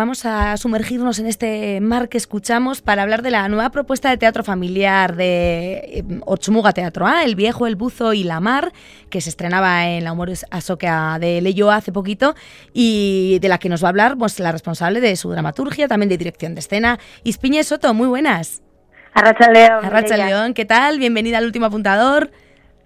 Vamos a sumergirnos en este mar que escuchamos para hablar de la nueva propuesta de teatro familiar de eh, Ochumuga Teatro A, El Viejo, El Buzo y la Mar, que se estrenaba en la Humor Asoca de Leyo hace poquito y de la que nos va a hablar pues, la responsable de su dramaturgia, también de dirección de escena, Ispiñe Soto. Muy buenas. Arracha León. Arracha León, ¿qué tal? Bienvenida al último apuntador.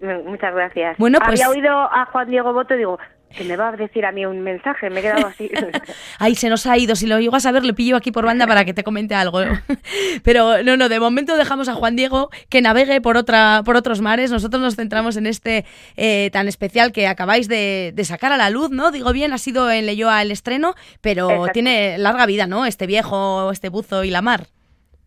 Muchas gracias. Bueno, pues... Había oído a Juan Diego Boto y digo, que me va a decir a mí un mensaje, me he quedado así. Ay, se nos ha ido, si lo llego a saber le pillo aquí por banda para que te comente algo. Pero no, no, de momento dejamos a Juan Diego que navegue por, otra, por otros mares, nosotros nos centramos en este eh, tan especial que acabáis de, sacar a la luz, ¿no? Digo bien, ha sido en Leyoa el estreno, pero tiene larga vida, ¿no? Este viejo, este buzo y la mar.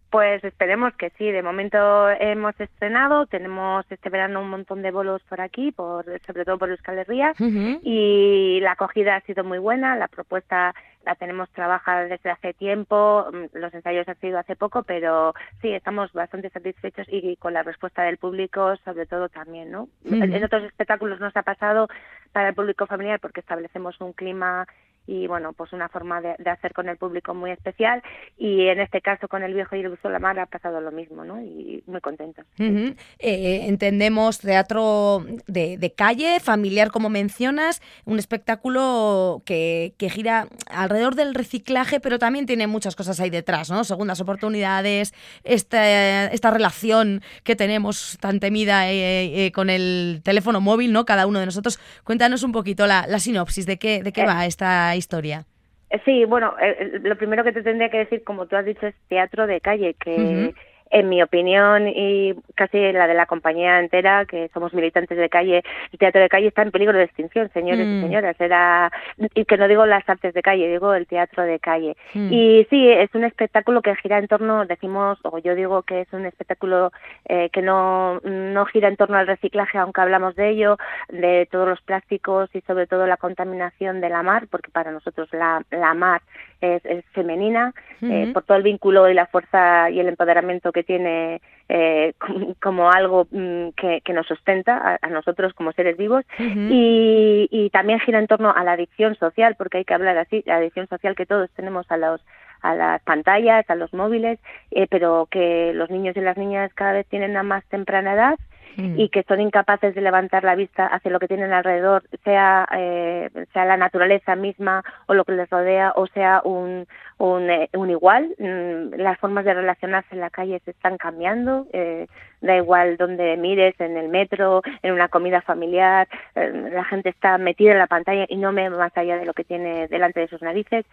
Pues esperemos que sí. De momento hemos estrenado, tenemos este verano un montón de bolos por aquí, por sobre todo por Euskal Herria, y la acogida ha sido muy buena. La propuesta la tenemos trabajada desde hace tiempo, mm, los ensayos han sido hace poco, pero sí, estamos bastante satisfechos y con la respuesta del público, sobre todo también, ¿no? En otros espectáculos nos ha pasado para el público familiar porque establecemos un clima y bueno, pues una forma de, hacer con el público muy especial y en este caso con el viejo y el buzo la mar ha pasado lo mismo, ¿no? Y muy contentos. Eh, entendemos teatro de, calle, familiar como mencionas, un espectáculo que, que, gira alrededor del reciclaje, pero también tiene muchas cosas ahí detrás, ¿no? Segundas oportunidades, esta, esta relación que tenemos tan temida eh, eh, con el teléfono móvil, ¿no? Cada uno de nosotros. Cuéntanos un poquito la, la sinopsis de qué, de qué va esta historia. Eh, sí, bueno, eh, eh, lo primero que te tendría que decir, como tú has dicho, es teatro de calle, que en mi opinión y casi la de la compañía entera, que somos militantes de calle, el teatro de calle está en peligro de extinción, señores y mm. señoras. Era, y que no digo las artes de calle, digo el teatro de calle. Mm. Y sí, es un espectáculo que gira en torno, decimos, o yo digo que es un espectáculo eh, que no, no gira en torno al reciclaje, aunque hablamos de ello, de todos los plásticos y sobre todo la contaminación de la mar, porque para nosotros la, la mar es, femenina, eh, por todo el vínculo y la fuerza y el empoderamiento que tiene eh, como algo mm, que, que, nos sustenta a, nosotros como seres vivos. Y, y, también gira en torno a la adicción social, porque hay que hablar así, la adicción social que todos tenemos a los a las pantallas, a los móviles, eh, pero que los niños y las niñas cada vez tienen a más temprana edad Mm. y que son incapaces de levantar la vista hacia lo que tienen alrededor, sea, eh, sea la naturaleza misma o lo que les rodea o sea un, un, eh, un igual. Mm, las formas de relacionarse en la calle se están cambiando, eh, da igual donde mires, en el metro, en una comida familiar, eh, la gente está metida en la pantalla y no ve más allá de lo que tiene delante de sus narices.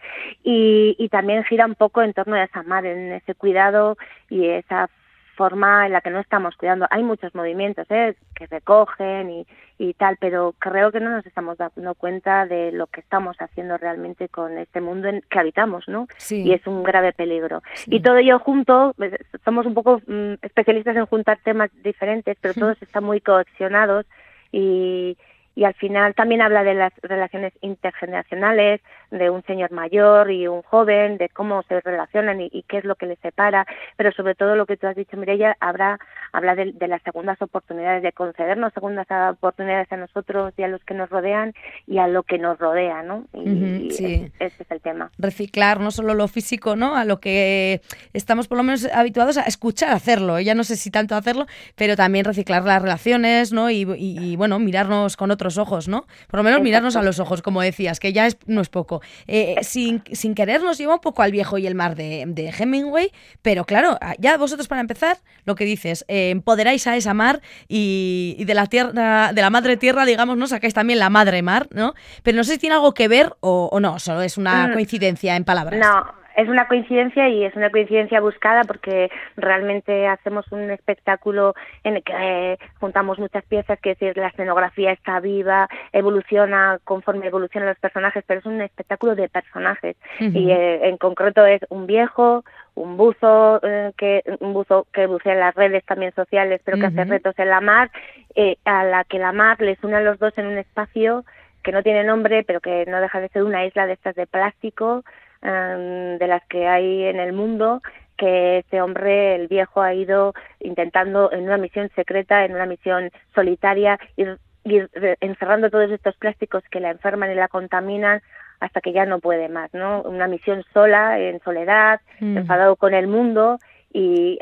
Y, y también gira un poco en torno a esa madre, en ese cuidado y esa forma en la que no estamos cuidando. Hay muchos movimientos ¿eh? que recogen y, y tal, pero creo que no nos estamos dando cuenta de lo que estamos haciendo realmente con este mundo en que habitamos, ¿no? Y es un grave peligro. Y todo ello junto, pues, somos un poco mm, especialistas en juntar temas diferentes, pero todos están muy coaccionados y, y al final también habla de las relaciones intergeneracionales, de un señor mayor y un joven, de cómo se relacionan y, qué es lo que les separa, pero sobre todo lo que tú has dicho, Mireia, habrá, habla de, las segundas oportunidades, de concedernos segundas oportunidades a nosotros y a los que nos rodean y a lo que nos rodea, ¿no? Y, sí. ese, es el tema. Reciclar no solo lo físico, ¿no? A lo que estamos por lo menos habituados a escuchar hacerlo, ya no sé si tanto hacerlo, pero también reciclar las relaciones, ¿no? Y, y bueno, mirarnos con otros ojos, ¿no? Por lo menos mirarnos a los ojos, como decías, que ya es, no es poco. Eh, sin, sin querer nos lleva un poco al viejo y el mar de, de Hemingway, pero claro, ya vosotros para empezar, lo que dices, eh, empoderáis a esa mar y, de la tierra, de la madre tierra, digamos, ¿no? Sacáis también la madre mar, ¿no? Pero no sé si tiene algo que ver o, o no, solo es una mm. coincidencia en palabras. No, es una coincidencia y es una coincidencia buscada porque realmente hacemos un espectáculo en el que eh, juntamos muchas piezas, que decir, la escenografía está viva, evoluciona conforme evolucionan los personajes, pero es un espectáculo de personajes. Y eh, en concreto es un viejo, un buzo eh, que un buzo que bucea en las redes también sociales, pero que hace retos en la mar, a la que la mar les une a los dos en un espacio que no tiene nombre, pero que no deja de ser una isla de estas de plástico Em, de las que hay en el mundo que este hombre, el viejo, ha ido intentando en una misión secreta, en una misión solitaria, ir, encerrando todos estos plásticos que la enferman y la contaminan hasta que ya no puede más, ¿no? Una misión sola, en soledad, mm. enfadado con el mundo y,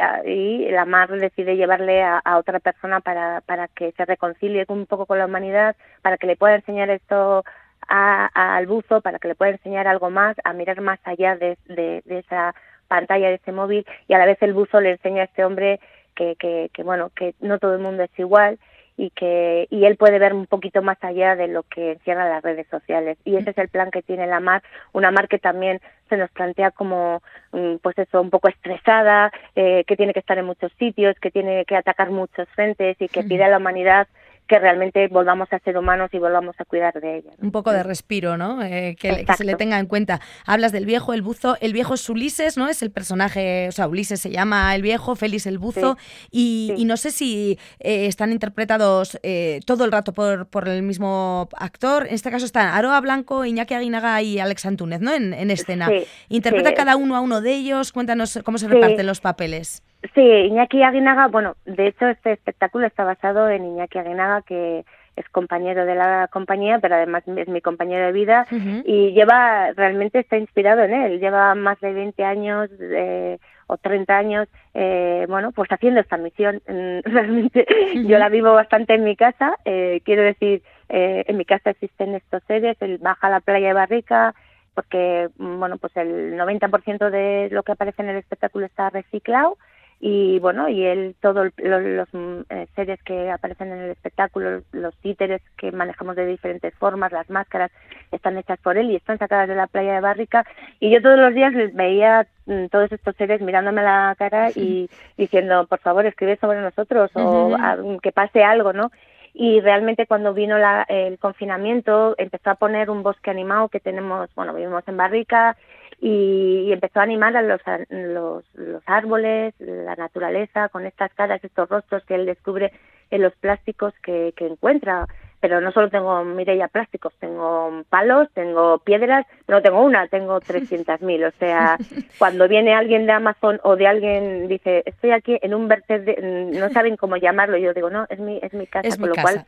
la mar decide llevarle a, otra persona para, para que se reconcilie un poco con la humanidad, para que le pueda enseñar esto al buzo, para que le pueda enseñar algo más, a mirar más allá de, de, esa pantalla, de ese móvil, y a la vez el buzo le enseña a este hombre que, que, que bueno, que no todo el mundo es igual y que y él puede ver un poquito más allá de lo que encierran las redes sociales. Y ese es el plan que tiene la mar una mar que también se nos plantea como mm, pues eso un poco estresada eh, que tiene que estar en muchos sitios que tiene que atacar muchos frentes y que pide a la humanidad que realmente volvamos a ser humanos y volvamos a cuidar de ella. Un poco de respiro, ¿no? Eh, que, se le tenga en cuenta. Hablas del viejo, el buzo. El viejo es Ulises, ¿no? Es el personaje, o sea, Ulises se llama el viejo, Félix el buzo. Y, no sé si eh, están interpretados eh, todo el rato por, por, el mismo actor. En este caso están Aroa Blanco, Iñaki Aguinaga y Alex Antúnez, ¿no? En, en escena. Interpreta cada uno a uno de ellos. Cuéntanos cómo se reparten los papeles. Sí, Iñaki Aguinaga, bueno, de hecho este espectáculo está basado en Iñaki Aguinaga, que es compañero de la compañía, pero además es mi compañero de vida y lleva, realmente está inspirado en él, lleva más de 20 años eh, o 30 años, eh, bueno, pues haciendo esta misión. Realmente yo la vivo bastante en mi casa, eh, quiero decir, eh, en mi casa existen estos seres, él baja a la playa de Barrica, porque, bueno, pues el 90% de lo que aparece en el espectáculo está reciclado y bueno y él todos los, mm, eh, seres que aparecen en el espectáculo los títeres que manejamos de diferentes formas las máscaras están hechas por él y están sacadas de la playa de Bárrica y yo todos los días les veía mm, todos estos seres mirándome la cara y diciendo por favor escribe sobre nosotros o que pase algo no y realmente cuando vino la, el confinamiento empezó a poner un bosque animado que tenemos, bueno, vivimos en Barrica y, empezó a animar a los, los, los, árboles, la naturaleza, con estas caras, estos rostros que él descubre en los plásticos que, que encuentra. Pero no solo tengo Mireia plásticos, tengo palos, tengo piedras, no tengo una, tengo 300.000. O sea, cuando viene alguien de Amazon o de alguien dice, estoy aquí en un vertedero, no saben cómo llamarlo, yo digo, no, es mi, es mi casa, con lo cual,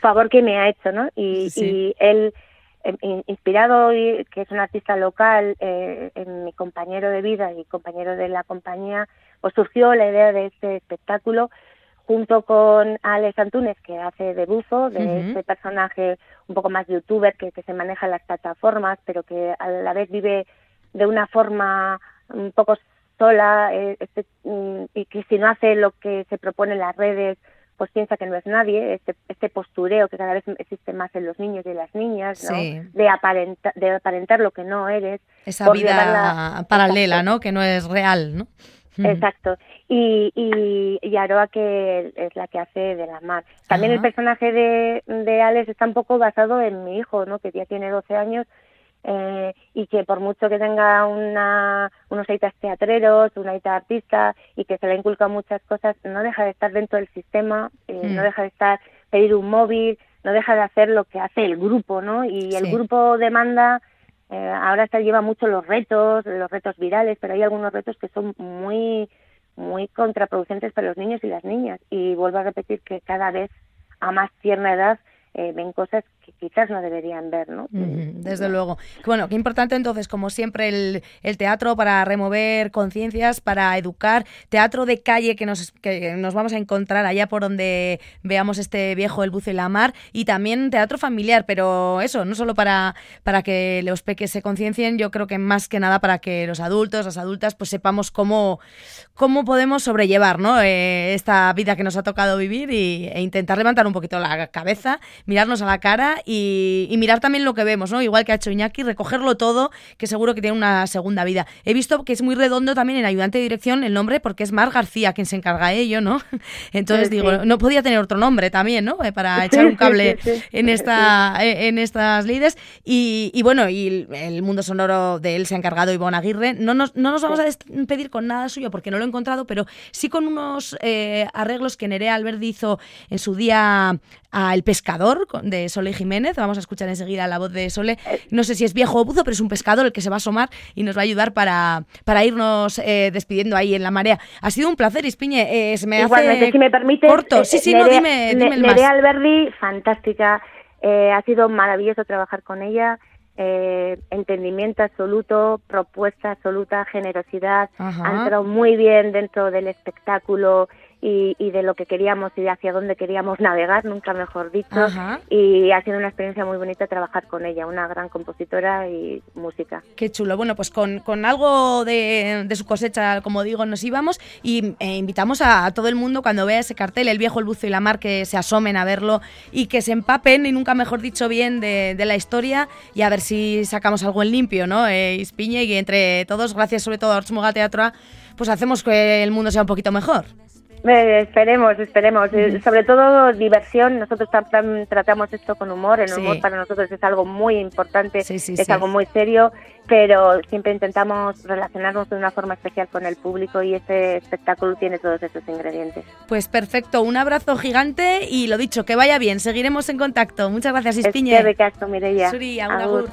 favor que me ha hecho, ¿no? Y, y él inspirado, que es un artista local, eh, en mi compañero de vida y compañero de la compañía, pues surgió la idea de este espectáculo junto con Alex Antúnez, que hace de buzo, de este personaje un poco más youtuber que, que se maneja en las plataformas, pero que a la vez vive de una forma un poco sola eh, este, mm, y que si no hace lo que se propone en las redes, pues piensa que no es nadie, este, este postureo que cada vez existe más en los niños y en las niñas, ¿no? de, aparentar, de aparentar lo que no eres. Esa vida paralela, ¿no? Que no es real, ¿no? Exacto. Y, y, y, Aroa, que es la que hace de la mar. También el personaje de, de Alex está un poco basado en mi hijo, ¿no? Que ya tiene 12 años eh, y que por mucho que tenga una, unos aitas teatreros, una aita artista y que se le inculca muchas cosas, no deja de estar dentro del sistema, eh, no hmm. deja de estar, pedir un móvil, no deja de hacer lo que hace el grupo, ¿no? Y el grupo demanda, eh, ahora se lleva mucho los retos, los retos virales, pero hay algunos retos que son muy, muy contraproducentes para los niños y las niñas. Y vuelvo a repetir que cada vez a más tierna edad eh, ven cosas que quizás no deberían ver, ¿no? desde luego. Bueno, qué importante entonces, como siempre, el, el teatro para remover conciencias, para educar, teatro de calle que nos, que nos vamos a encontrar allá por donde veamos este viejo El Buce y la Mar, y también teatro familiar, pero eso, no solo para, para que los peques se conciencien, yo creo que más que nada para que los adultos, las adultas, pues sepamos cómo, cómo podemos sobrellevar ¿no? Eh, esta vida que nos ha tocado vivir y, e intentar levantar un poquito la cabeza mirarnos a la cara y, mirar también lo que vemos, ¿no? Igual que ha hecho Iñaki, recogerlo todo, que seguro que tiene una segunda vida. He visto que es muy redondo también en ayudante de dirección el nombre, porque es Mar García quien se encarga de ello, ¿no? Entonces digo, no podía tener otro nombre también, ¿no? Eh, para echar un cable en esta eh, en estas líderes. Y, bueno, y el mundo sonoro de él se ha encargado Ivonne Aguirre. No nos, no nos vamos a despedir con nada suyo porque no lo he encontrado, pero sí con unos eh, arreglos que Nerea Alberdi hizo en su día a El Pescador de Sole Jiménez. Vamos a escuchar enseguida la voz de Sole. No sé si es viejo o buzo, pero es un pescador el que se va a asomar y nos va a ayudar para, para irnos eh, despidiendo ahí en la marea. Ha sido un placer, Ispiñe. Eh, se me Igualmente, si me permite. Corto. Sí, sí, no, dime, dime el más. Alberdi, fantástica. Eh, ha sido maravilloso trabajar con ella. eh, entendimiento absoluto, propuesta absoluta, generosidad, han entrado muy bien dentro del espectáculo y, y, de lo que queríamos y de hacia dónde queríamos navegar, nunca mejor dicho. Y ha sido una experiencia muy bonita trabajar con ella, una gran compositora y música. Qué chulo. Bueno, pues con, con algo de, de, su cosecha, como digo, nos íbamos y eh, invitamos a, todo el mundo cuando vea ese cartel, el viejo, el buzo y la mar, que se asomen a verlo y que se empapen, y nunca mejor dicho bien, de, de la historia y a ver si sacamos algo en limpio, ¿no? Eh, y entre todos, gracias sobre todo a Ortsmuga Teatro, pues hacemos que el mundo sea un poquito mejor. Eh, esperemos, esperemos. Eh, sobre todo diversión. Nosotros tratamos esto con humor. El humor para nosotros es algo muy importante, es algo muy serio, pero siempre intentamos relacionarnos de una forma especial con el público y este espectáculo tiene todos esos ingredientes. Pues perfecto. Un abrazo gigante y lo dicho, que vaya bien. Seguiremos en contacto. Muchas gracias, Ispiñe. Es que de caso, Mireia. Suri, agur, agur.